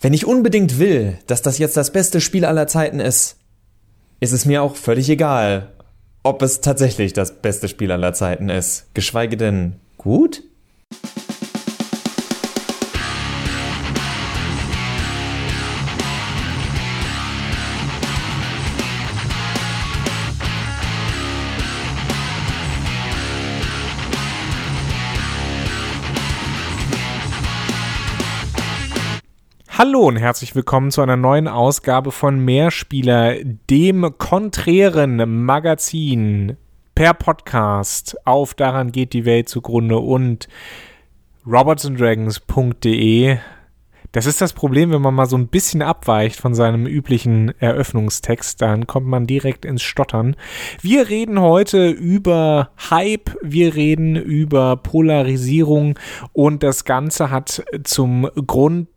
Wenn ich unbedingt will, dass das jetzt das beste Spiel aller Zeiten ist, ist es mir auch völlig egal, ob es tatsächlich das beste Spiel aller Zeiten ist. Geschweige denn gut? Hallo und herzlich willkommen zu einer neuen Ausgabe von Mehrspieler, dem konträren Magazin per Podcast auf Daran geht die Welt zugrunde und robotsanddragons.de das ist das Problem, wenn man mal so ein bisschen abweicht von seinem üblichen Eröffnungstext, dann kommt man direkt ins Stottern. Wir reden heute über Hype, wir reden über Polarisierung und das Ganze hat zum Grund,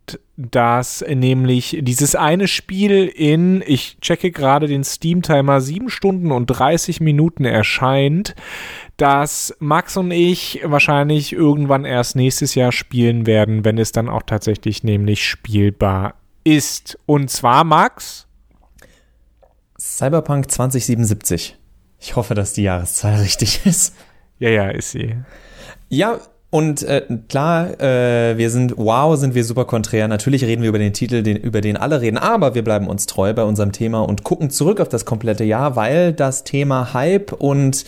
dass nämlich dieses eine Spiel in, ich checke gerade den Steam-Timer, 7 Stunden und 30 Minuten erscheint, dass Max und ich wahrscheinlich irgendwann erst nächstes Jahr spielen werden, wenn es dann auch tatsächlich nämlich spielbar ist. Und zwar, Max? Cyberpunk 2077. Ich hoffe, dass die Jahreszahl richtig ist. Ja, ja, ist sie. Ja, und äh, klar, äh, wir sind, wow, sind wir super konträr. Natürlich reden wir über den Titel, den, über den alle reden, aber wir bleiben uns treu bei unserem Thema und gucken zurück auf das komplette Jahr, weil das Thema Hype und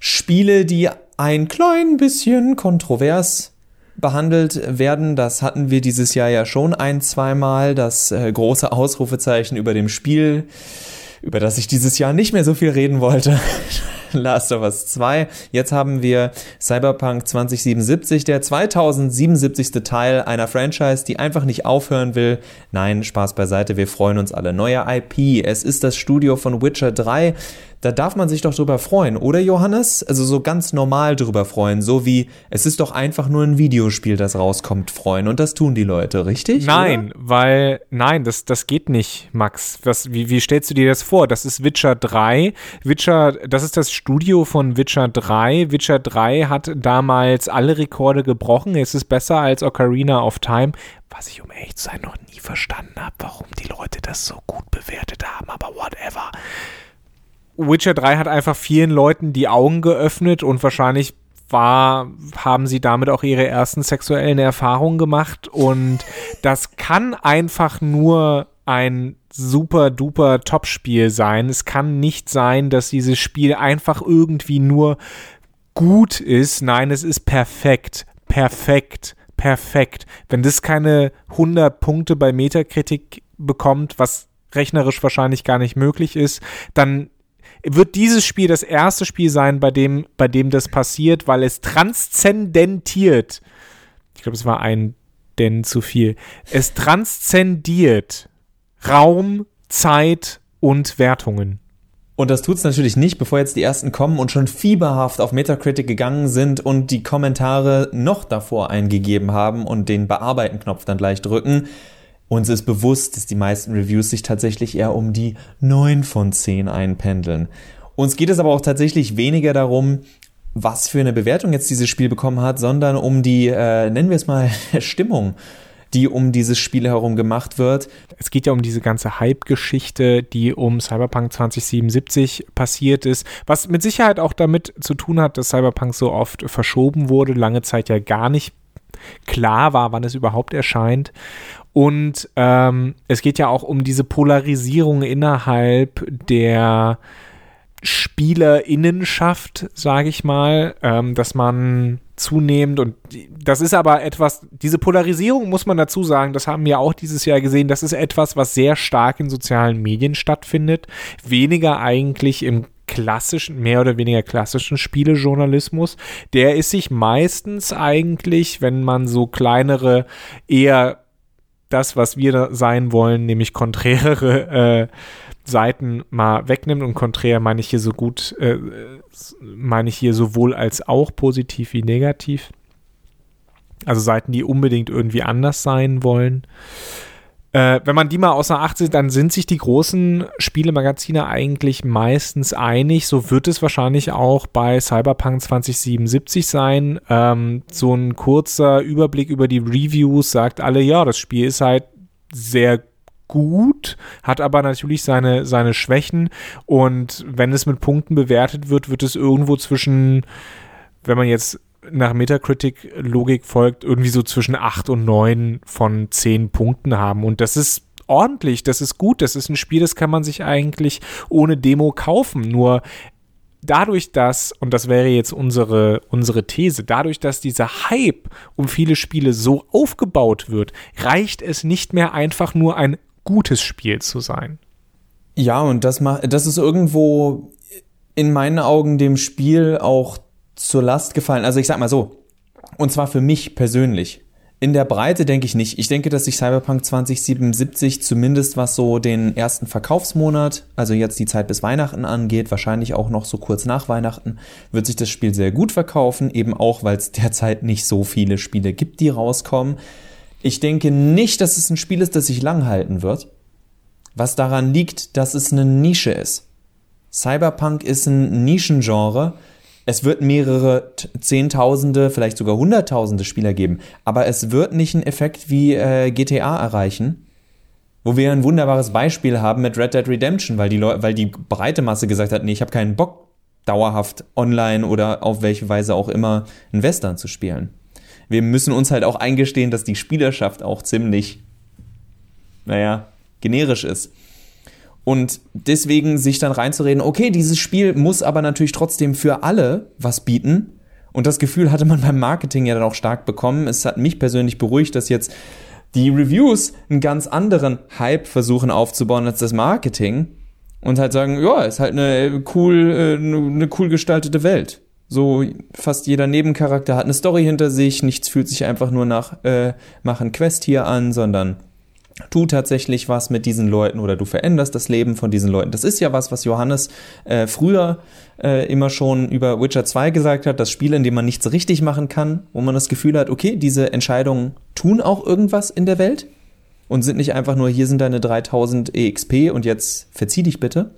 Spiele, die ein klein bisschen kontrovers behandelt werden. Das hatten wir dieses Jahr ja schon ein, zweimal. Das äh, große Ausrufezeichen über dem Spiel, über das ich dieses Jahr nicht mehr so viel reden wollte. Last of Us 2. Jetzt haben wir Cyberpunk 2077, der 2077. Teil einer Franchise, die einfach nicht aufhören will. Nein, Spaß beiseite, wir freuen uns alle. Neuer IP. Es ist das Studio von Witcher 3. Da darf man sich doch drüber freuen, oder Johannes? Also so ganz normal drüber freuen, so wie es ist doch einfach nur ein Videospiel, das rauskommt, freuen. Und das tun die Leute, richtig? Nein, oder? weil, nein, das, das geht nicht, Max. Was, wie, wie stellst du dir das vor? Das ist Witcher 3. Witcher, das ist das Studio von Witcher 3. Witcher 3 hat damals alle Rekorde gebrochen. Es ist besser als Ocarina of Time was ich um ehrlich zu sein noch nie verstanden habe, warum die Leute das so gut bewertet haben, aber whatever. Witcher 3 hat einfach vielen Leuten die Augen geöffnet und wahrscheinlich war, haben sie damit auch ihre ersten sexuellen Erfahrungen gemacht und das kann einfach nur ein super duper Top-Spiel sein. Es kann nicht sein, dass dieses Spiel einfach irgendwie nur gut ist. Nein, es ist perfekt. Perfekt. Perfekt. Wenn das keine 100 Punkte bei Metakritik bekommt, was rechnerisch wahrscheinlich gar nicht möglich ist, dann wird dieses Spiel das erste Spiel sein, bei dem, bei dem das passiert, weil es transzendentiert. Ich glaube, es war ein denn zu viel. Es transzendiert Raum, Zeit und Wertungen. Und das tut's natürlich nicht, bevor jetzt die ersten kommen und schon fieberhaft auf Metacritic gegangen sind und die Kommentare noch davor eingegeben haben und den Bearbeiten-Knopf dann gleich drücken. Uns ist bewusst, dass die meisten Reviews sich tatsächlich eher um die 9 von 10 einpendeln. Uns geht es aber auch tatsächlich weniger darum, was für eine Bewertung jetzt dieses Spiel bekommen hat, sondern um die, äh, nennen wir es mal, Stimmung die um dieses Spiel herum gemacht wird. Es geht ja um diese ganze Hype-Geschichte, die um Cyberpunk 2077 passiert ist, was mit Sicherheit auch damit zu tun hat, dass Cyberpunk so oft verschoben wurde, lange Zeit ja gar nicht klar war, wann es überhaupt erscheint. Und ähm, es geht ja auch um diese Polarisierung innerhalb der Spielerinnenschaft, sage ich mal, ähm, dass man zunehmend und das ist aber etwas, diese Polarisierung muss man dazu sagen, das haben wir auch dieses Jahr gesehen, das ist etwas, was sehr stark in sozialen Medien stattfindet, weniger eigentlich im klassischen, mehr oder weniger klassischen Spielejournalismus, der ist sich meistens eigentlich, wenn man so kleinere, eher das, was wir sein wollen, nämlich konträrere äh, Seiten mal wegnimmt und konträr meine ich hier so gut, äh, meine ich hier sowohl als auch positiv wie negativ. Also Seiten, die unbedingt irgendwie anders sein wollen. Äh, wenn man die mal außer Acht sieht, dann sind sich die großen Spielemagazine eigentlich meistens einig. So wird es wahrscheinlich auch bei Cyberpunk 2077 sein. Ähm, so ein kurzer Überblick über die Reviews sagt alle, ja, das Spiel ist halt sehr gut, hat aber natürlich seine, seine Schwächen und wenn es mit Punkten bewertet wird, wird es irgendwo zwischen, wenn man jetzt nach Metacritic-Logik folgt, irgendwie so zwischen 8 und 9 von 10 Punkten haben. Und das ist ordentlich, das ist gut, das ist ein Spiel, das kann man sich eigentlich ohne Demo kaufen. Nur dadurch, dass, und das wäre jetzt unsere, unsere These, dadurch, dass dieser Hype um viele Spiele so aufgebaut wird, reicht es nicht mehr einfach nur ein gutes Spiel zu sein. Ja, und das das ist irgendwo in meinen Augen dem Spiel auch zur Last gefallen. Also ich sag mal so, und zwar für mich persönlich. In der Breite denke ich nicht. Ich denke, dass sich Cyberpunk 2077 zumindest was so den ersten Verkaufsmonat, also jetzt die Zeit bis Weihnachten angeht, wahrscheinlich auch noch so kurz nach Weihnachten, wird sich das Spiel sehr gut verkaufen, eben auch, weil es derzeit nicht so viele Spiele gibt, die rauskommen. Ich denke nicht, dass es ein Spiel ist, das sich lang halten wird, was daran liegt, dass es eine Nische ist. Cyberpunk ist ein Nischengenre, es wird mehrere Zehntausende, vielleicht sogar Hunderttausende Spieler geben, aber es wird nicht einen Effekt wie äh, GTA erreichen, wo wir ein wunderbares Beispiel haben mit Red Dead Redemption, weil die, Leu weil die breite Masse gesagt hat, nee, ich habe keinen Bock, dauerhaft online oder auf welche Weise auch immer einen Western zu spielen. Wir müssen uns halt auch eingestehen, dass die Spielerschaft auch ziemlich, naja, generisch ist. Und deswegen sich dann reinzureden, okay, dieses Spiel muss aber natürlich trotzdem für alle was bieten. Und das Gefühl hatte man beim Marketing ja dann auch stark bekommen. Es hat mich persönlich beruhigt, dass jetzt die Reviews einen ganz anderen Hype versuchen aufzubauen als das Marketing. Und halt sagen, ja, ist halt eine cool, äh, eine cool gestaltete Welt. So fast jeder Nebencharakter hat eine Story hinter sich, nichts fühlt sich einfach nur nach äh, machen Quest hier an, sondern tu tatsächlich was mit diesen Leuten oder du veränderst das Leben von diesen Leuten. Das ist ja was, was Johannes äh, früher äh, immer schon über Witcher 2 gesagt hat, das Spiel, in dem man nichts richtig machen kann, wo man das Gefühl hat, okay, diese Entscheidungen tun auch irgendwas in der Welt und sind nicht einfach nur, hier sind deine 3000 EXP und jetzt verzieh dich bitte,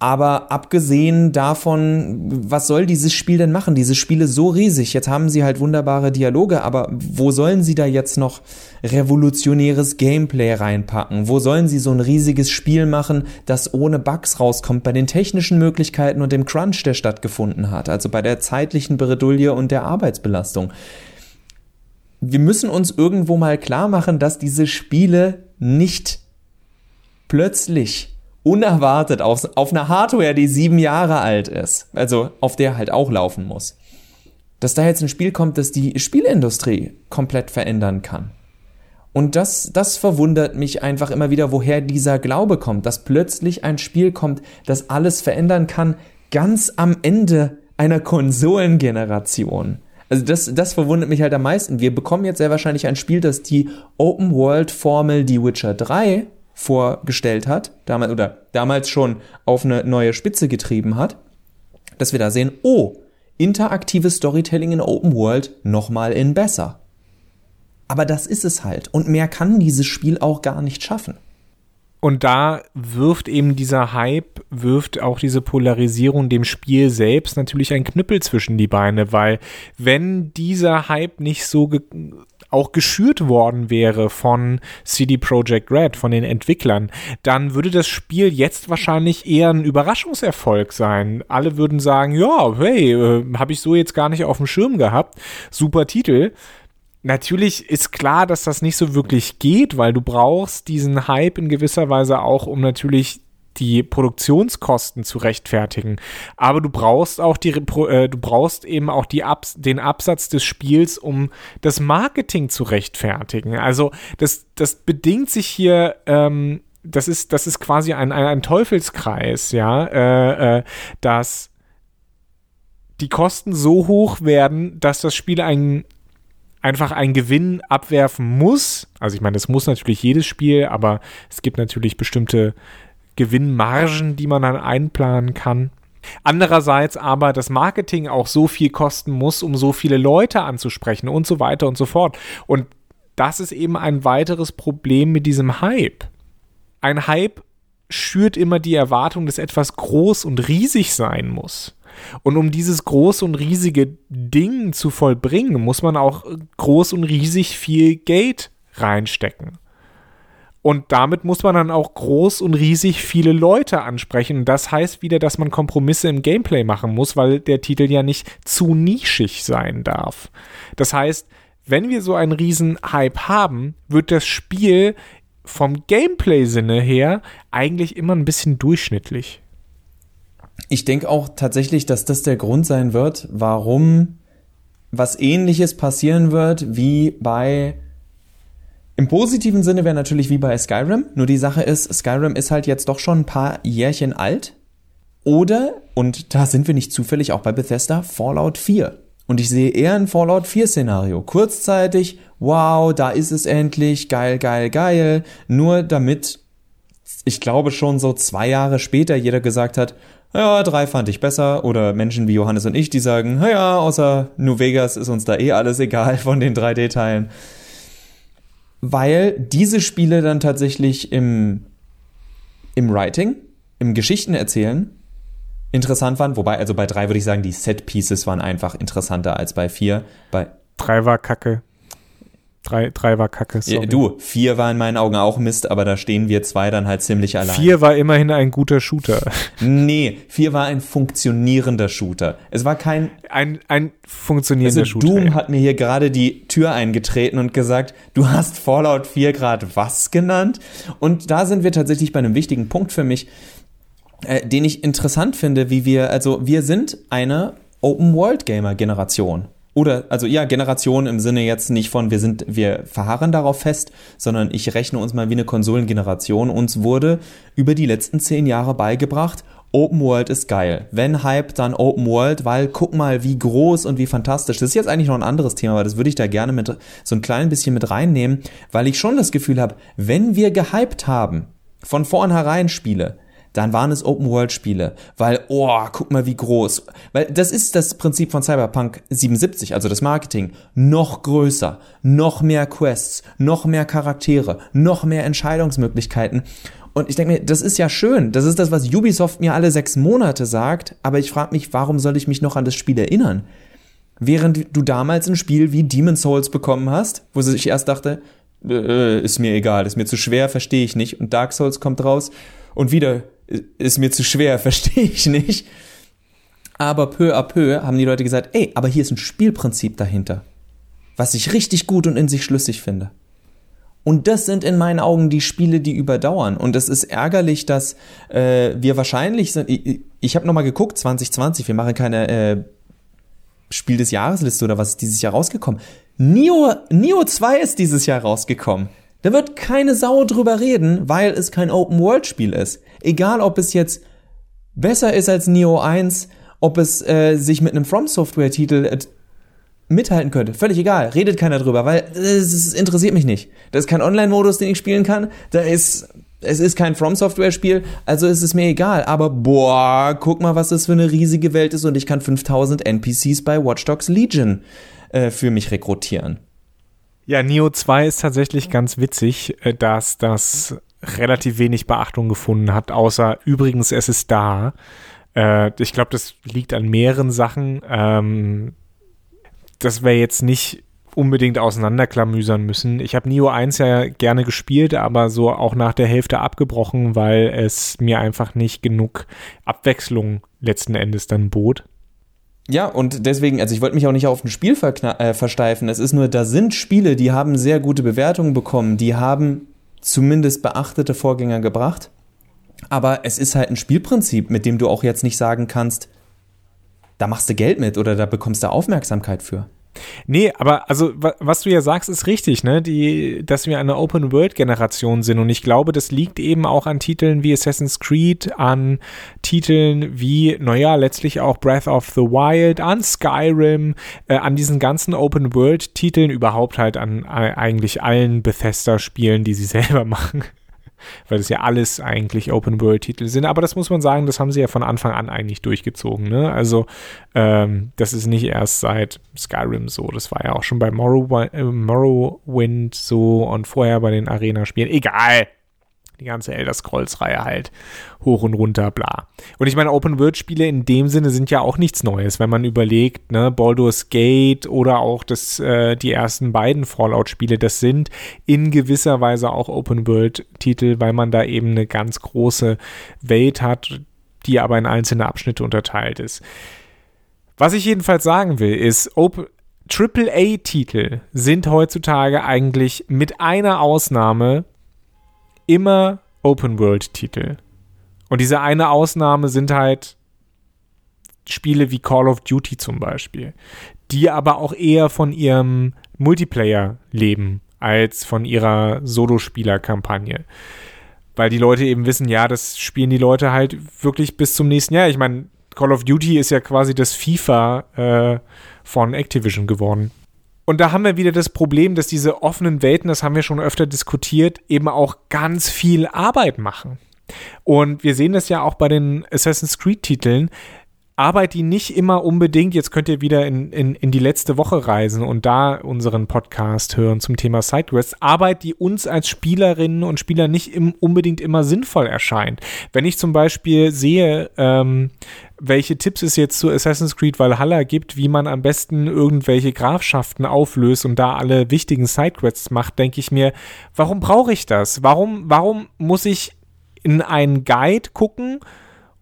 aber abgesehen davon, was soll dieses Spiel denn machen? Diese Spiele so riesig. Jetzt haben sie halt wunderbare Dialoge, aber wo sollen sie da jetzt noch revolutionäres Gameplay reinpacken? Wo sollen sie so ein riesiges Spiel machen, das ohne Bugs rauskommt bei den technischen Möglichkeiten und dem Crunch, der stattgefunden hat? Also bei der zeitlichen Bredouille und der Arbeitsbelastung. Wir müssen uns irgendwo mal klar machen, dass diese Spiele nicht plötzlich unerwartet auf, auf einer Hardware, die sieben Jahre alt ist, also auf der halt auch laufen muss, dass da jetzt ein Spiel kommt, das die Spielindustrie komplett verändern kann. Und das, das verwundert mich einfach immer wieder, woher dieser Glaube kommt, dass plötzlich ein Spiel kommt, das alles verändern kann, ganz am Ende einer Konsolengeneration. Also das, das verwundert mich halt am meisten. Wir bekommen jetzt sehr wahrscheinlich ein Spiel, das die Open-World-Formel, die Witcher 3 vorgestellt hat, damals oder damals schon auf eine neue Spitze getrieben hat, dass wir da sehen, oh, interaktives Storytelling in Open World nochmal in besser. Aber das ist es halt. Und mehr kann dieses Spiel auch gar nicht schaffen. Und da wirft eben dieser Hype, wirft auch diese Polarisierung dem Spiel selbst natürlich ein Knüppel zwischen die Beine, weil wenn dieser Hype nicht so auch geschürt worden wäre von CD Projekt Red, von den Entwicklern, dann würde das Spiel jetzt wahrscheinlich eher ein Überraschungserfolg sein. Alle würden sagen, ja, hey, äh, habe ich so jetzt gar nicht auf dem Schirm gehabt. Super Titel. Natürlich ist klar, dass das nicht so wirklich geht, weil du brauchst diesen Hype in gewisser Weise auch, um natürlich die Produktionskosten zu rechtfertigen. Aber du brauchst auch die, äh, du brauchst eben auch die Abs den Absatz des Spiels, um das Marketing zu rechtfertigen. Also das, das bedingt sich hier, ähm, das ist, das ist quasi ein, ein, ein Teufelskreis, ja, äh, äh, dass die Kosten so hoch werden, dass das Spiel ein, einfach einen Gewinn abwerfen muss. Also ich meine, das muss natürlich jedes Spiel, aber es gibt natürlich bestimmte Gewinnmargen, die man dann einplanen kann. Andererseits aber das Marketing auch so viel kosten muss, um so viele Leute anzusprechen und so weiter und so fort. Und das ist eben ein weiteres Problem mit diesem Hype. Ein Hype schürt immer die Erwartung, dass etwas groß und riesig sein muss. Und um dieses große und riesige Ding zu vollbringen, muss man auch groß und riesig viel Geld reinstecken. Und damit muss man dann auch groß und riesig viele Leute ansprechen. Das heißt wieder, dass man Kompromisse im Gameplay machen muss, weil der Titel ja nicht zu nischig sein darf. Das heißt, wenn wir so einen riesen Hype haben, wird das Spiel vom Gameplay-Sinne her eigentlich immer ein bisschen durchschnittlich. Ich denke auch tatsächlich, dass das der Grund sein wird, warum was ähnliches passieren wird wie bei im positiven Sinne wäre natürlich wie bei Skyrim, nur die Sache ist, Skyrim ist halt jetzt doch schon ein paar Jährchen alt. Oder, und da sind wir nicht zufällig auch bei Bethesda, Fallout 4. Und ich sehe eher ein Fallout 4 Szenario. Kurzzeitig, wow, da ist es endlich, geil, geil, geil. Nur damit, ich glaube schon so zwei Jahre später jeder gesagt hat, ja, drei fand ich besser. Oder Menschen wie Johannes und ich, die sagen, ja, außer New Vegas ist uns da eh alles egal von den 3D-Teilen weil diese Spiele dann tatsächlich im, im Writing, im Geschichtenerzählen interessant waren. Wobei, also bei drei würde ich sagen, die Set-Pieces waren einfach interessanter als bei vier. Bei drei war kacke. Drei, drei war kacke. Sorry. Du, vier war in meinen Augen auch Mist, aber da stehen wir zwei dann halt ziemlich allein. Vier war immerhin ein guter Shooter. Nee, vier war ein funktionierender Shooter. Es war kein. Ein, ein funktionierender also Shooter. Doom ja. hat mir hier gerade die Tür eingetreten und gesagt, du hast Fallout 4 gerade was genannt? Und da sind wir tatsächlich bei einem wichtigen Punkt für mich, äh, den ich interessant finde, wie wir, also wir sind eine Open-World-Gamer-Generation oder also ja, Generation im Sinne jetzt nicht von wir sind wir verharren darauf fest, sondern ich rechne uns mal wie eine Konsolengeneration. Uns wurde über die letzten zehn Jahre beigebracht, Open World ist geil. Wenn Hype, dann Open World, weil guck mal, wie groß und wie fantastisch. Das ist jetzt eigentlich noch ein anderes Thema, aber das würde ich da gerne mit so ein klein bisschen mit reinnehmen, weil ich schon das Gefühl habe, wenn wir gehypt haben, von vornherein Spiele, dann waren es Open-World-Spiele, weil, oh, guck mal, wie groß. Weil das ist das Prinzip von Cyberpunk 77, also das Marketing. Noch größer, noch mehr Quests, noch mehr Charaktere, noch mehr Entscheidungsmöglichkeiten. Und ich denke mir, das ist ja schön. Das ist das, was Ubisoft mir alle sechs Monate sagt. Aber ich frage mich, warum soll ich mich noch an das Spiel erinnern? Während du damals ein Spiel wie Demon Souls bekommen hast, wo ich erst dachte, äh, ist mir egal, ist mir zu schwer, verstehe ich nicht. Und Dark Souls kommt raus und wieder ist mir zu schwer, verstehe ich nicht. Aber peu à peu haben die Leute gesagt, ey, aber hier ist ein Spielprinzip dahinter, was ich richtig gut und in sich schlüssig finde. Und das sind in meinen Augen die Spiele, die überdauern. Und es ist ärgerlich, dass äh, wir wahrscheinlich sind. Ich, ich habe nochmal geguckt, 2020, wir machen keine äh, Spiel des Jahresliste oder was ist dieses Jahr rausgekommen. Neo, Neo 2 ist dieses Jahr rausgekommen. Da wird keine Sau drüber reden, weil es kein Open-World-Spiel ist. Egal, ob es jetzt besser ist als Neo 1, ob es äh, sich mit einem From Software-Titel äh, mithalten könnte. Völlig egal. Redet keiner drüber, weil es interessiert mich nicht. Das ist kein Online-Modus, den ich spielen kann. Da ist es ist kein From Software Spiel, also ist es mir egal. Aber boah, guck mal, was das für eine riesige Welt ist und ich kann 5000 NPCs bei Watch Dogs Legion äh, für mich rekrutieren. Ja, Neo 2 ist tatsächlich ganz witzig, äh, dass das relativ wenig Beachtung gefunden hat, außer übrigens, es ist da. Äh, ich glaube, das liegt an mehreren Sachen. Ähm, das wäre jetzt nicht unbedingt auseinanderklamüsern müssen. Ich habe Neo 1 ja gerne gespielt, aber so auch nach der Hälfte abgebrochen, weil es mir einfach nicht genug Abwechslung letzten Endes dann bot. Ja, und deswegen, also ich wollte mich auch nicht auf ein Spiel äh, versteifen. Es ist nur, da sind Spiele, die haben sehr gute Bewertungen bekommen, die haben zumindest beachtete Vorgänger gebracht. Aber es ist halt ein Spielprinzip, mit dem du auch jetzt nicht sagen kannst, da machst du Geld mit oder da bekommst du Aufmerksamkeit für. Nee, aber also was du ja sagst, ist richtig, ne? Die, dass wir eine Open-World-Generation sind. Und ich glaube, das liegt eben auch an Titeln wie Assassin's Creed, an Titeln wie, naja, letztlich auch Breath of the Wild, an Skyrim, äh, an diesen ganzen Open-World-Titeln, überhaupt halt an äh, eigentlich allen Bethesda-Spielen, die sie selber machen weil das ja alles eigentlich Open-World-Titel sind. Aber das muss man sagen, das haben sie ja von Anfang an eigentlich durchgezogen. Ne? Also ähm, das ist nicht erst seit Skyrim so, das war ja auch schon bei Morrow, äh, Morrowind so und vorher bei den Arena-Spielen. Egal. Die ganze Elder Scrolls-Reihe halt hoch und runter, bla. Und ich meine, Open-World-Spiele in dem Sinne sind ja auch nichts Neues, wenn man überlegt, ne, Baldur's Gate oder auch das, äh, die ersten beiden Fallout-Spiele, das sind in gewisser Weise auch Open-World-Titel, weil man da eben eine ganz große Welt hat, die aber in einzelne Abschnitte unterteilt ist. Was ich jedenfalls sagen will, ist, Open, AAA-Titel sind heutzutage eigentlich mit einer Ausnahme immer Open-World-Titel. Und diese eine Ausnahme sind halt Spiele wie Call of Duty zum Beispiel, die aber auch eher von ihrem Multiplayer leben als von ihrer Solospieler-Kampagne. Weil die Leute eben wissen, ja, das spielen die Leute halt wirklich bis zum nächsten Jahr. Ich meine, Call of Duty ist ja quasi das FIFA äh, von Activision geworden. Und da haben wir wieder das Problem, dass diese offenen Welten, das haben wir schon öfter diskutiert, eben auch ganz viel Arbeit machen. Und wir sehen das ja auch bei den Assassin's Creed-Titeln. Arbeit, die nicht immer unbedingt, jetzt könnt ihr wieder in, in, in die letzte Woche reisen und da unseren Podcast hören zum Thema Sidequests, Arbeit, die uns als Spielerinnen und Spieler nicht im, unbedingt immer sinnvoll erscheint. Wenn ich zum Beispiel sehe, ähm, welche Tipps es jetzt zu Assassin's Creed Valhalla gibt, wie man am besten irgendwelche Grafschaften auflöst und da alle wichtigen Sidequests macht, denke ich mir, warum brauche ich das? Warum, warum muss ich in einen Guide gucken,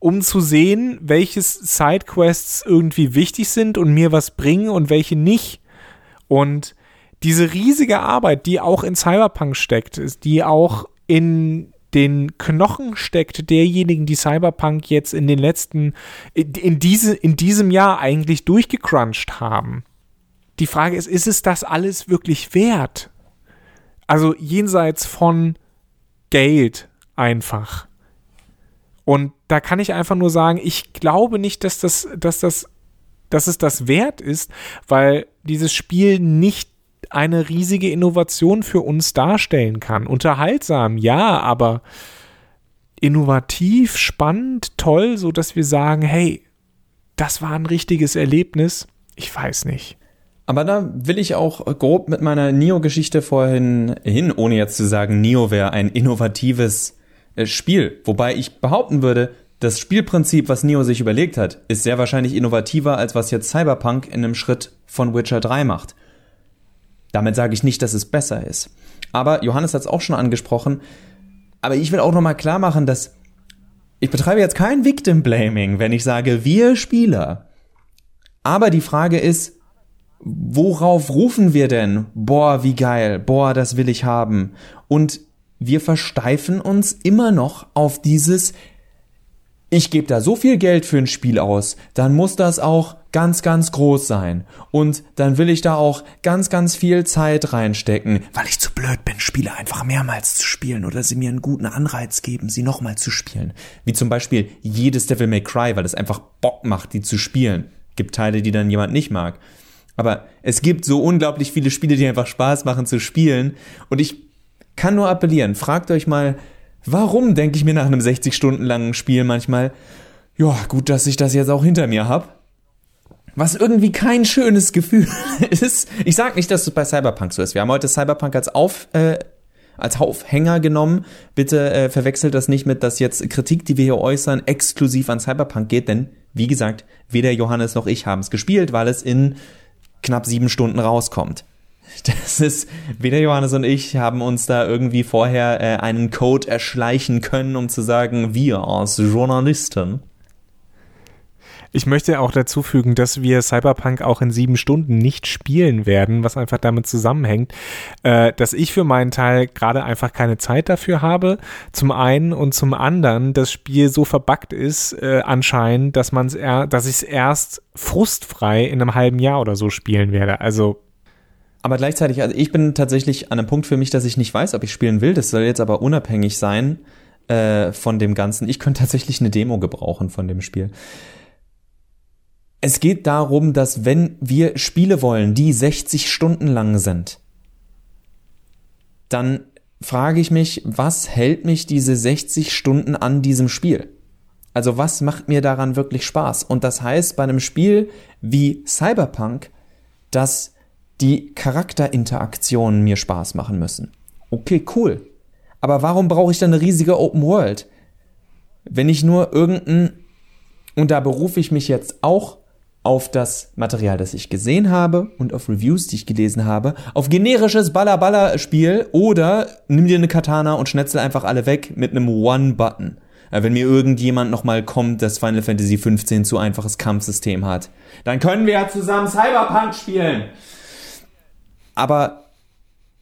um zu sehen, welche Sidequests irgendwie wichtig sind und mir was bringen und welche nicht? Und diese riesige Arbeit, die auch in Cyberpunk steckt, die auch in den Knochen steckt derjenigen, die Cyberpunk jetzt in den letzten, in, diese, in diesem Jahr eigentlich durchgecrunched haben. Die Frage ist, ist es das alles wirklich wert? Also jenseits von Geld einfach. Und da kann ich einfach nur sagen, ich glaube nicht, dass das, dass das, dass es das wert ist, weil dieses Spiel nicht eine riesige Innovation für uns darstellen kann. Unterhaltsam, ja, aber innovativ, spannend, toll, so dass wir sagen, hey, das war ein richtiges Erlebnis. Ich weiß nicht. Aber da will ich auch grob mit meiner Nio-Geschichte vorhin hin, ohne jetzt zu sagen, Nio wäre ein innovatives Spiel. Wobei ich behaupten würde, das Spielprinzip, was Nio sich überlegt hat, ist sehr wahrscheinlich innovativer, als was jetzt Cyberpunk in einem Schritt von Witcher 3 macht. Damit sage ich nicht, dass es besser ist. Aber Johannes hat es auch schon angesprochen. Aber ich will auch nochmal klar machen, dass ich betreibe jetzt kein Victim Blaming, wenn ich sage, wir Spieler. Aber die Frage ist, worauf rufen wir denn? Boah, wie geil. Boah, das will ich haben. Und wir versteifen uns immer noch auf dieses, ich gebe da so viel Geld für ein Spiel aus, dann muss das auch ganz, ganz groß sein. Und dann will ich da auch ganz, ganz viel Zeit reinstecken, weil ich zu blöd bin, Spiele einfach mehrmals zu spielen oder sie mir einen guten Anreiz geben, sie nochmal zu spielen. Wie zum Beispiel jedes Devil May Cry, weil es einfach Bock macht, die zu spielen. Gibt Teile, die dann jemand nicht mag. Aber es gibt so unglaublich viele Spiele, die einfach Spaß machen zu spielen. Und ich kann nur appellieren, fragt euch mal, Warum denke ich mir nach einem 60 Stunden langen Spiel manchmal, ja, gut, dass ich das jetzt auch hinter mir habe. Was irgendwie kein schönes Gefühl ist. Ich sag nicht, dass es bei Cyberpunk so ist. Wir haben heute Cyberpunk als auf äh, als Aufhänger genommen. Bitte äh, verwechselt das nicht mit, dass jetzt Kritik, die wir hier äußern, exklusiv an Cyberpunk geht, denn wie gesagt, weder Johannes noch ich haben es gespielt, weil es in knapp sieben Stunden rauskommt. Das ist, weder Johannes und ich haben uns da irgendwie vorher äh, einen Code erschleichen können, um zu sagen, wir als Journalisten. Ich möchte auch dazu fügen, dass wir Cyberpunk auch in sieben Stunden nicht spielen werden, was einfach damit zusammenhängt, äh, dass ich für meinen Teil gerade einfach keine Zeit dafür habe. Zum einen und zum anderen das Spiel so verbuggt ist äh, anscheinend, dass man es, dass ich es erst frustfrei in einem halben Jahr oder so spielen werde. Also aber gleichzeitig, also ich bin tatsächlich an einem Punkt für mich, dass ich nicht weiß, ob ich spielen will. Das soll jetzt aber unabhängig sein äh, von dem Ganzen. Ich könnte tatsächlich eine Demo gebrauchen von dem Spiel. Es geht darum, dass wenn wir Spiele wollen, die 60 Stunden lang sind, dann frage ich mich, was hält mich diese 60 Stunden an diesem Spiel? Also was macht mir daran wirklich Spaß? Und das heißt bei einem Spiel wie Cyberpunk, dass die Charakterinteraktionen mir Spaß machen müssen. Okay, cool. Aber warum brauche ich dann eine riesige Open World? Wenn ich nur irgendein, und da berufe ich mich jetzt auch auf das Material, das ich gesehen habe und auf Reviews, die ich gelesen habe, auf generisches Baller-Baller-Spiel oder nimm dir eine Katana und schnetzel einfach alle weg mit einem One-Button. Äh, wenn mir irgendjemand nochmal kommt, dass Final Fantasy 15 zu einfaches Kampfsystem hat, dann können wir ja zusammen Cyberpunk spielen. Aber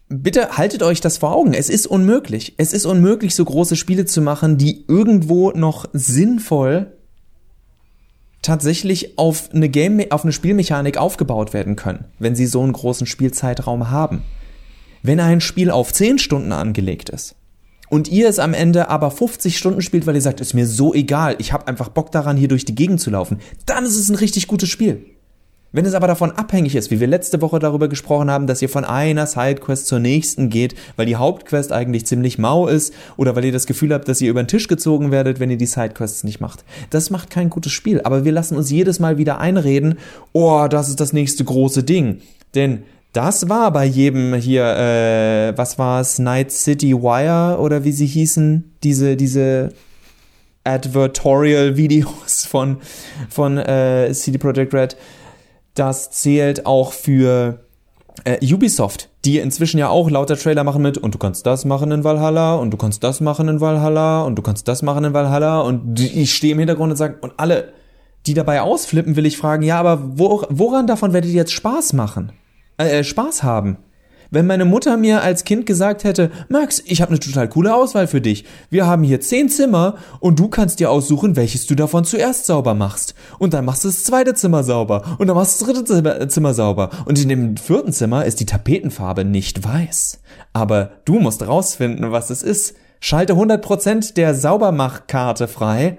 bitte haltet euch das vor Augen. Es ist unmöglich. Es ist unmöglich, so große Spiele zu machen, die irgendwo noch sinnvoll tatsächlich auf eine Game, auf eine Spielmechanik aufgebaut werden können, wenn sie so einen großen Spielzeitraum haben. Wenn ein Spiel auf 10 Stunden angelegt ist und ihr es am Ende aber 50 Stunden spielt, weil ihr sagt, ist mir so egal, ich habe einfach Bock daran, hier durch die Gegend zu laufen, dann ist es ein richtig gutes Spiel. Wenn es aber davon abhängig ist, wie wir letzte Woche darüber gesprochen haben, dass ihr von einer Sidequest zur nächsten geht, weil die Hauptquest eigentlich ziemlich mau ist oder weil ihr das Gefühl habt, dass ihr über den Tisch gezogen werdet, wenn ihr die Sidequests nicht macht. Das macht kein gutes Spiel, aber wir lassen uns jedes Mal wieder einreden, oh, das ist das nächste große Ding. Denn das war bei jedem hier, äh, was war es, Night City Wire oder wie sie hießen, diese, diese Advertorial-Videos von, von äh, CD Projekt Red das zählt auch für äh, Ubisoft, die inzwischen ja auch lauter Trailer machen mit und du kannst das machen in Valhalla und du kannst das machen in Valhalla und du kannst das machen in Valhalla und ich stehe im Hintergrund und sage und alle, die dabei ausflippen, will ich fragen, ja, aber wo, woran davon werdet ihr jetzt Spaß machen? Äh, äh Spaß haben? Wenn meine Mutter mir als Kind gesagt hätte, Max, ich habe eine total coole Auswahl für dich. Wir haben hier zehn Zimmer und du kannst dir aussuchen, welches du davon zuerst sauber machst. Und dann machst du das zweite Zimmer sauber und dann machst du das dritte Zimmer sauber. Und in dem vierten Zimmer ist die Tapetenfarbe nicht weiß. Aber du musst rausfinden, was es ist. Schalte 100% der Saubermachkarte frei,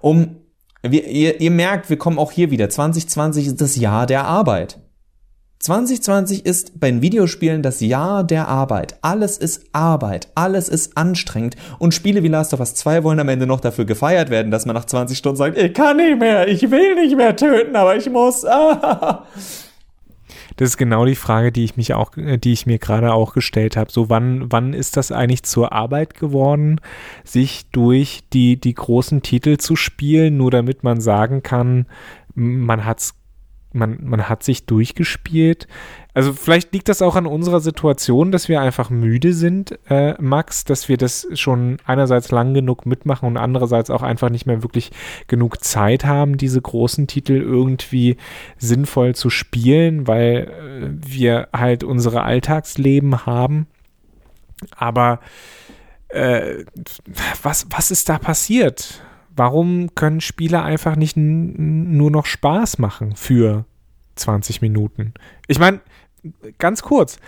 um wir, ihr, ihr merkt, wir kommen auch hier wieder. 2020 ist das Jahr der Arbeit. 2020 ist bei den Videospielen das Jahr der Arbeit. Alles ist Arbeit, alles ist anstrengend und Spiele wie Last of Us 2 wollen am Ende noch dafür gefeiert werden, dass man nach 20 Stunden sagt, ich kann nicht mehr, ich will nicht mehr töten, aber ich muss. Das ist genau die Frage, die ich mich auch, die ich mir gerade auch gestellt habe. So, wann, wann ist das eigentlich zur Arbeit geworden, sich durch die, die großen Titel zu spielen, nur damit man sagen kann, man hat's man, man hat sich durchgespielt. Also vielleicht liegt das auch an unserer Situation, dass wir einfach müde sind, äh, Max, dass wir das schon einerseits lang genug mitmachen und andererseits auch einfach nicht mehr wirklich genug Zeit haben, diese großen Titel irgendwie sinnvoll zu spielen, weil äh, wir halt unsere Alltagsleben haben. Aber äh, was, was ist da passiert? Warum können Spiele einfach nicht nur noch Spaß machen für 20 Minuten? Ich meine, ganz kurz,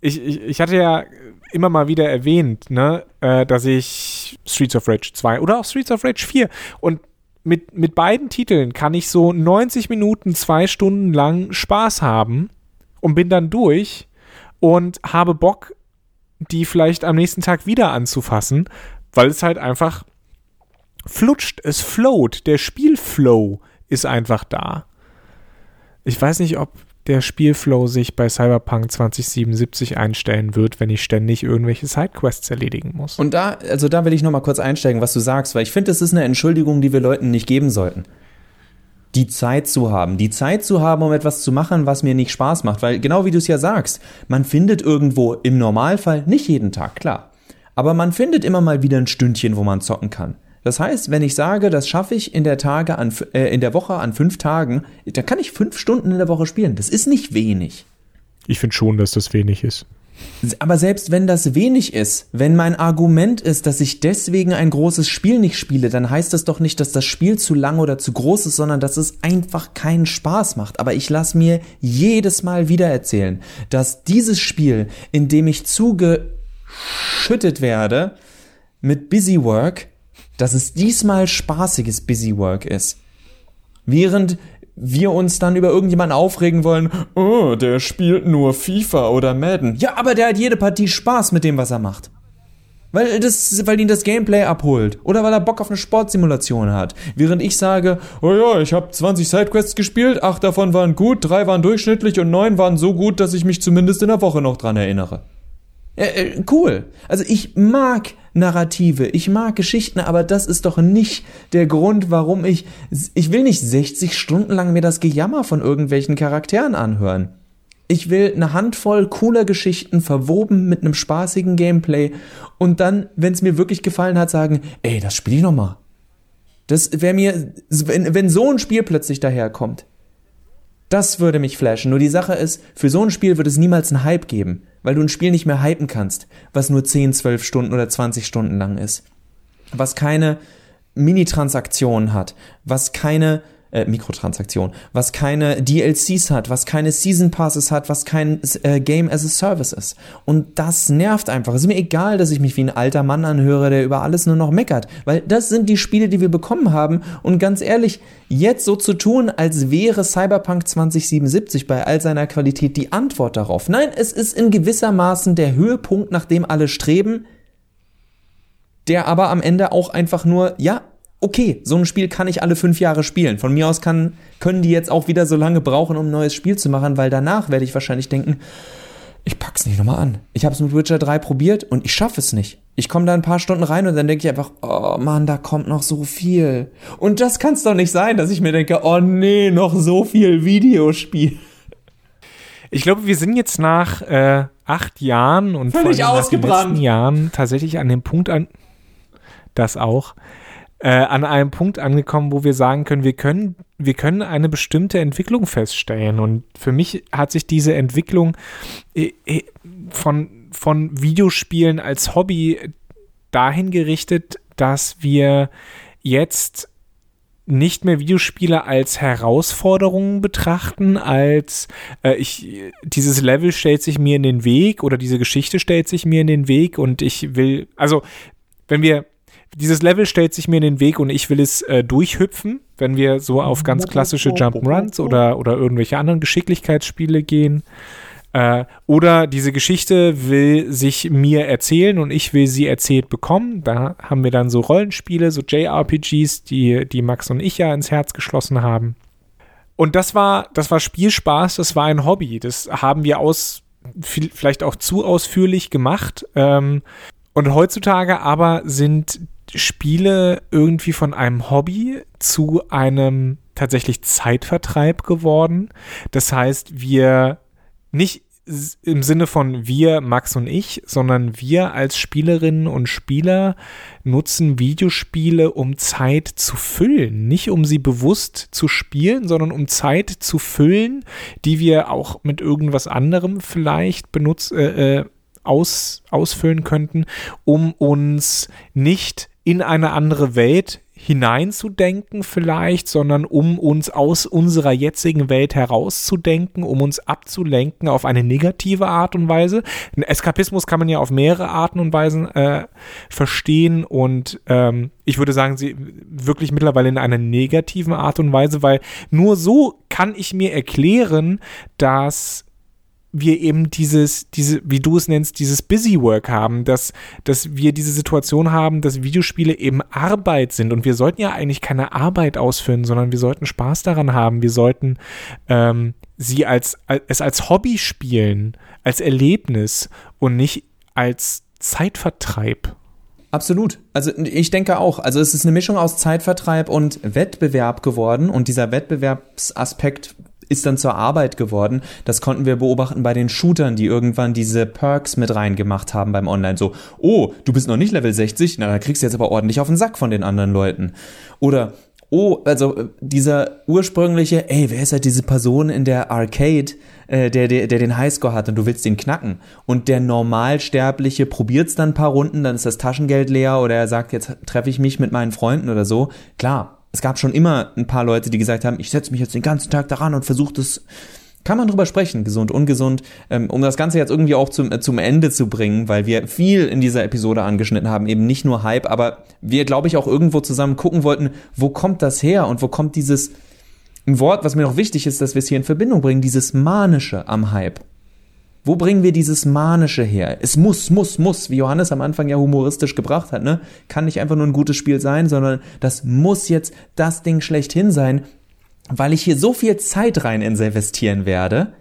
ich, ich, ich, hatte ja immer mal wieder erwähnt, ne, äh, dass ich Streets of Rage 2 oder auch Streets of Rage 4 und mit, mit beiden Titeln kann ich so 90 Minuten, zwei Stunden lang Spaß haben und bin dann durch und habe Bock, die vielleicht am nächsten Tag wieder anzufassen, weil es halt einfach flutscht, es float, der Spielflow ist einfach da. Ich weiß nicht, ob der Spielflow sich bei Cyberpunk 2077 einstellen wird, wenn ich ständig irgendwelche Sidequests erledigen muss. Und da, also da will ich nochmal kurz einsteigen, was du sagst, weil ich finde, das ist eine Entschuldigung, die wir Leuten nicht geben sollten. Die Zeit zu haben, die Zeit zu haben, um etwas zu machen, was mir nicht Spaß macht, weil genau wie du es ja sagst, man findet irgendwo im Normalfall nicht jeden Tag, klar. Aber man findet immer mal wieder ein Stündchen, wo man zocken kann. Das heißt, wenn ich sage, das schaffe ich in der Tage an, äh, in der Woche an fünf Tagen, dann kann ich fünf Stunden in der Woche spielen. Das ist nicht wenig. Ich finde schon, dass das wenig ist. Aber selbst wenn das wenig ist, wenn mein Argument ist, dass ich deswegen ein großes Spiel nicht spiele, dann heißt das doch nicht, dass das Spiel zu lang oder zu groß ist, sondern dass es einfach keinen Spaß macht. Aber ich lasse mir jedes Mal wieder erzählen, dass dieses Spiel, in dem ich zugeschüttet werde mit Busy Work, dass es diesmal spaßiges Busywork ist. Während wir uns dann über irgendjemanden aufregen wollen, oh, der spielt nur FIFA oder Madden. Ja, aber der hat jede Partie Spaß mit dem, was er macht. Weil, das, weil ihn das Gameplay abholt. Oder weil er Bock auf eine Sportsimulation hat. Während ich sage, oh ja, ich habe 20 Sidequests gespielt, acht davon waren gut, drei waren durchschnittlich und neun waren so gut, dass ich mich zumindest in der Woche noch dran erinnere. Äh, cool. Also ich mag Narrative, ich mag Geschichten, aber das ist doch nicht der Grund, warum ich, ich will nicht 60 Stunden lang mir das Gejammer von irgendwelchen Charakteren anhören. Ich will eine Handvoll cooler Geschichten verwoben mit einem spaßigen Gameplay und dann, wenn es mir wirklich gefallen hat, sagen, ey, das spiele ich noch mal. Das wäre mir, wenn, wenn so ein Spiel plötzlich daherkommt, das würde mich flashen. Nur die Sache ist, für so ein Spiel wird es niemals einen Hype geben, weil du ein Spiel nicht mehr hypen kannst, was nur 10, 12 Stunden oder 20 Stunden lang ist. Was keine Mini-Transaktionen hat, was keine äh, Mikrotransaktion, was keine DLCs hat, was keine Season Passes hat, was kein äh, Game as a Service ist. Und das nervt einfach. Es ist mir egal, dass ich mich wie ein alter Mann anhöre, der über alles nur noch meckert, weil das sind die Spiele, die wir bekommen haben. Und ganz ehrlich, jetzt so zu tun, als wäre Cyberpunk 2077 bei all seiner Qualität die Antwort darauf. Nein, es ist in gewissermaßen der Höhepunkt, nach dem alle streben, der aber am Ende auch einfach nur, ja, okay, so ein Spiel kann ich alle fünf Jahre spielen. Von mir aus kann, können die jetzt auch wieder so lange brauchen, um ein neues Spiel zu machen, weil danach werde ich wahrscheinlich denken, ich pack's nicht nochmal an. Ich habe es mit Witcher 3 probiert und ich schaffe es nicht. Ich komme da ein paar Stunden rein und dann denke ich einfach, oh Mann, da kommt noch so viel. Und das kann's doch nicht sein, dass ich mir denke, oh nee, noch so viel Videospiel. Ich glaube, wir sind jetzt nach äh, acht Jahren und Völlig vor allem nach den letzten Jahren tatsächlich an dem Punkt an, das auch, äh, an einem Punkt angekommen, wo wir sagen können, wir können, wir können eine bestimmte Entwicklung feststellen. Und für mich hat sich diese Entwicklung äh, äh, von, von Videospielen als Hobby dahin gerichtet, dass wir jetzt nicht mehr Videospiele als Herausforderungen betrachten, als äh, ich dieses Level stellt sich mir in den Weg oder diese Geschichte stellt sich mir in den Weg und ich will, also wenn wir dieses Level stellt sich mir in den Weg und ich will es äh, durchhüpfen, wenn wir so auf ganz klassische Jump'n'Runs oder, oder irgendwelche anderen Geschicklichkeitsspiele gehen. Äh, oder diese Geschichte will sich mir erzählen und ich will sie erzählt bekommen. Da haben wir dann so Rollenspiele, so JRPGs, die, die Max und ich ja ins Herz geschlossen haben. Und das war, das war Spielspaß, das war ein Hobby. Das haben wir aus, vielleicht auch zu ausführlich gemacht. Ähm, und heutzutage aber sind Spiele irgendwie von einem Hobby zu einem tatsächlich Zeitvertreib geworden. Das heißt, wir nicht im Sinne von wir, Max und ich, sondern wir als Spielerinnen und Spieler nutzen Videospiele, um Zeit zu füllen. Nicht um sie bewusst zu spielen, sondern um Zeit zu füllen, die wir auch mit irgendwas anderem vielleicht benutzen, äh, äh, aus, ausfüllen könnten, um uns nicht in eine andere Welt hineinzudenken vielleicht, sondern um uns aus unserer jetzigen Welt herauszudenken, um uns abzulenken auf eine negative Art und Weise. Eskapismus kann man ja auf mehrere Arten und Weisen äh, verstehen und ähm, ich würde sagen, sie wirklich mittlerweile in einer negativen Art und Weise, weil nur so kann ich mir erklären, dass wir eben dieses, diese, wie du es nennst, dieses Busy Work haben, dass, dass wir diese Situation haben, dass Videospiele eben Arbeit sind und wir sollten ja eigentlich keine Arbeit ausführen, sondern wir sollten Spaß daran haben, wir sollten ähm, sie als, als, es als Hobby spielen, als Erlebnis und nicht als Zeitvertreib. Absolut. Also ich denke auch. Also es ist eine Mischung aus Zeitvertreib und Wettbewerb geworden und dieser Wettbewerbsaspekt ist dann zur Arbeit geworden. Das konnten wir beobachten bei den Shootern, die irgendwann diese Perks mit reingemacht haben beim Online. So, oh, du bist noch nicht Level 60, na, da kriegst du jetzt aber ordentlich auf den Sack von den anderen Leuten. Oder, oh, also äh, dieser ursprüngliche, ey, wer ist halt diese Person in der Arcade, äh, der, der, der den Highscore hat und du willst den knacken. Und der Normalsterbliche probiert's dann ein paar Runden, dann ist das Taschengeld leer oder er sagt, jetzt treffe ich mich mit meinen Freunden oder so. Klar, es gab schon immer ein paar Leute, die gesagt haben, ich setze mich jetzt den ganzen Tag daran und versuche das. Kann man drüber sprechen, gesund, ungesund, ähm, um das Ganze jetzt irgendwie auch zum, äh, zum Ende zu bringen, weil wir viel in dieser Episode angeschnitten haben, eben nicht nur Hype, aber wir, glaube ich, auch irgendwo zusammen gucken wollten, wo kommt das her und wo kommt dieses, ein Wort, was mir noch wichtig ist, dass wir es hier in Verbindung bringen, dieses Manische am Hype. Wo bringen wir dieses Manische her? Es muss, muss, muss, wie Johannes am Anfang ja humoristisch gebracht hat, ne? Kann nicht einfach nur ein gutes Spiel sein, sondern das muss jetzt das Ding schlechthin sein, weil ich hier so viel Zeit rein investieren werde,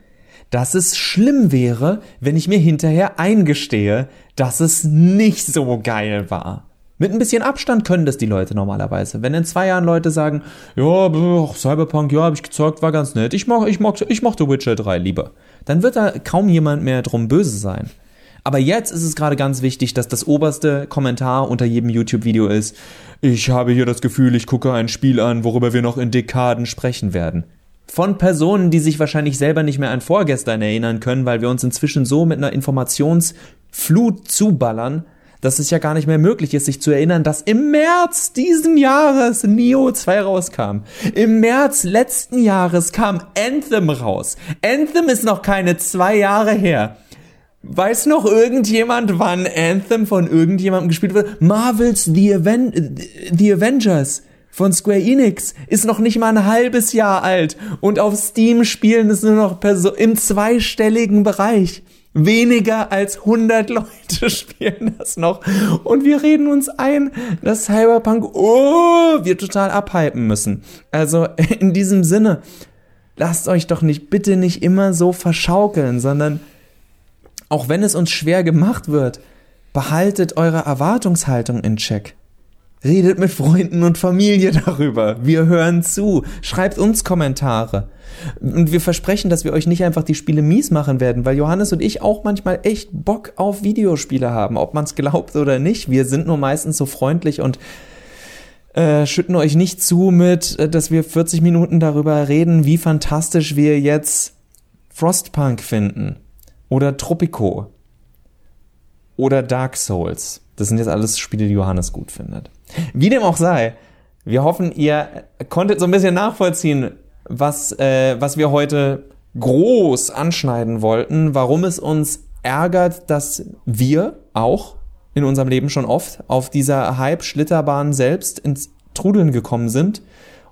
dass es schlimm wäre, wenn ich mir hinterher eingestehe, dass es nicht so geil war. Mit ein bisschen Abstand können das die Leute normalerweise. Wenn in zwei Jahren Leute sagen, ja, Cyberpunk, ja, hab ich gezockt, war ganz nett. Ich mach, ich mach, ich mochte Witcher 3 lieber. Dann wird da kaum jemand mehr drum böse sein. Aber jetzt ist es gerade ganz wichtig, dass das oberste Kommentar unter jedem YouTube-Video ist, ich habe hier das Gefühl, ich gucke ein Spiel an, worüber wir noch in Dekaden sprechen werden. Von Personen, die sich wahrscheinlich selber nicht mehr an vorgestern erinnern können, weil wir uns inzwischen so mit einer Informationsflut zuballern, dass es ja gar nicht mehr möglich ist, sich zu erinnern, dass im März diesen Jahres Neo 2 rauskam. Im März letzten Jahres kam Anthem raus. Anthem ist noch keine zwei Jahre her. Weiß noch irgendjemand, wann Anthem von irgendjemandem gespielt wird? Marvels The, Aven The Avengers von Square Enix ist noch nicht mal ein halbes Jahr alt und auf Steam spielen es nur noch Perso im zweistelligen Bereich. Weniger als 100 Leute spielen das noch und wir reden uns ein, dass Cyberpunk, oh, wir total abhypen müssen. Also in diesem Sinne, lasst euch doch nicht, bitte nicht immer so verschaukeln, sondern auch wenn es uns schwer gemacht wird, behaltet eure Erwartungshaltung in Check. Redet mit Freunden und Familie darüber. Wir hören zu. Schreibt uns Kommentare. Und wir versprechen, dass wir euch nicht einfach die Spiele mies machen werden, weil Johannes und ich auch manchmal echt Bock auf Videospiele haben, ob man es glaubt oder nicht. Wir sind nur meistens so freundlich und äh, schütten euch nicht zu mit, äh, dass wir 40 Minuten darüber reden, wie fantastisch wir jetzt Frostpunk finden oder Tropico oder Dark Souls. Das sind jetzt alles Spiele, die Johannes gut findet. Wie dem auch sei, wir hoffen, ihr konntet so ein bisschen nachvollziehen, was, äh, was wir heute groß anschneiden wollten, warum es uns ärgert, dass wir auch in unserem Leben schon oft auf dieser Hype-Schlitterbahn selbst ins Trudeln gekommen sind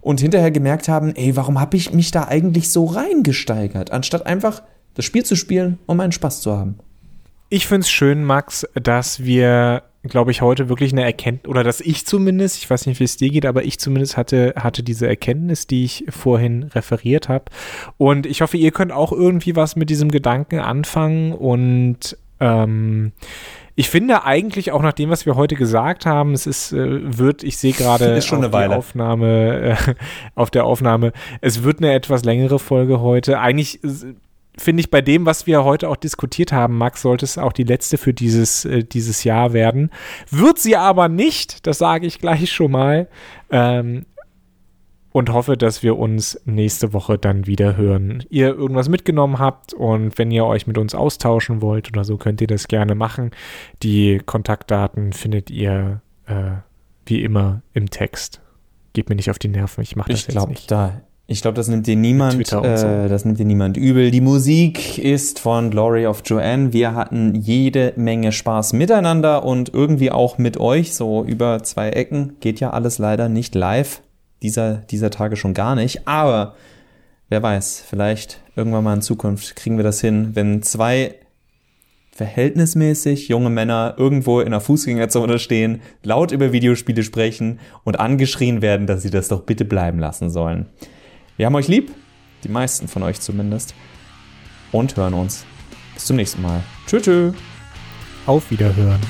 und hinterher gemerkt haben, ey, warum habe ich mich da eigentlich so reingesteigert, anstatt einfach das Spiel zu spielen, um einen Spaß zu haben. Ich finde es schön, Max, dass wir, glaube ich, heute wirklich eine Erkenntnis, oder dass ich zumindest, ich weiß nicht, wie es dir geht, aber ich zumindest hatte, hatte diese Erkenntnis, die ich vorhin referiert habe. Und ich hoffe, ihr könnt auch irgendwie was mit diesem Gedanken anfangen und ähm, ich finde eigentlich auch nach dem, was wir heute gesagt haben, es ist, äh, wird, ich sehe gerade auf. Aufnahme, äh, auf der Aufnahme, es wird eine etwas längere Folge heute. Eigentlich finde ich, bei dem, was wir heute auch diskutiert haben, Max, sollte es auch die letzte für dieses, äh, dieses Jahr werden. Wird sie aber nicht, das sage ich gleich schon mal. Ähm, und hoffe, dass wir uns nächste Woche dann wieder hören. Ihr irgendwas mitgenommen habt und wenn ihr euch mit uns austauschen wollt oder so, könnt ihr das gerne machen. Die Kontaktdaten findet ihr äh, wie immer im Text. Geht mir nicht auf die Nerven, ich mache das ich jetzt glaub, nicht. Da ich glaube, das nimmt dir niemand, so. äh, das nimmt dir niemand übel. Die Musik ist von Glory of Joanne. Wir hatten jede Menge Spaß miteinander und irgendwie auch mit euch, so über zwei Ecken. Geht ja alles leider nicht live. Dieser, dieser Tage schon gar nicht. Aber wer weiß, vielleicht irgendwann mal in Zukunft kriegen wir das hin, wenn zwei verhältnismäßig junge Männer irgendwo in einer Fußgängerzone stehen, laut über Videospiele sprechen und angeschrien werden, dass sie das doch bitte bleiben lassen sollen. Wir haben euch lieb, die meisten von euch zumindest, und hören uns. Bis zum nächsten Mal. Tschüss. Auf Wiederhören.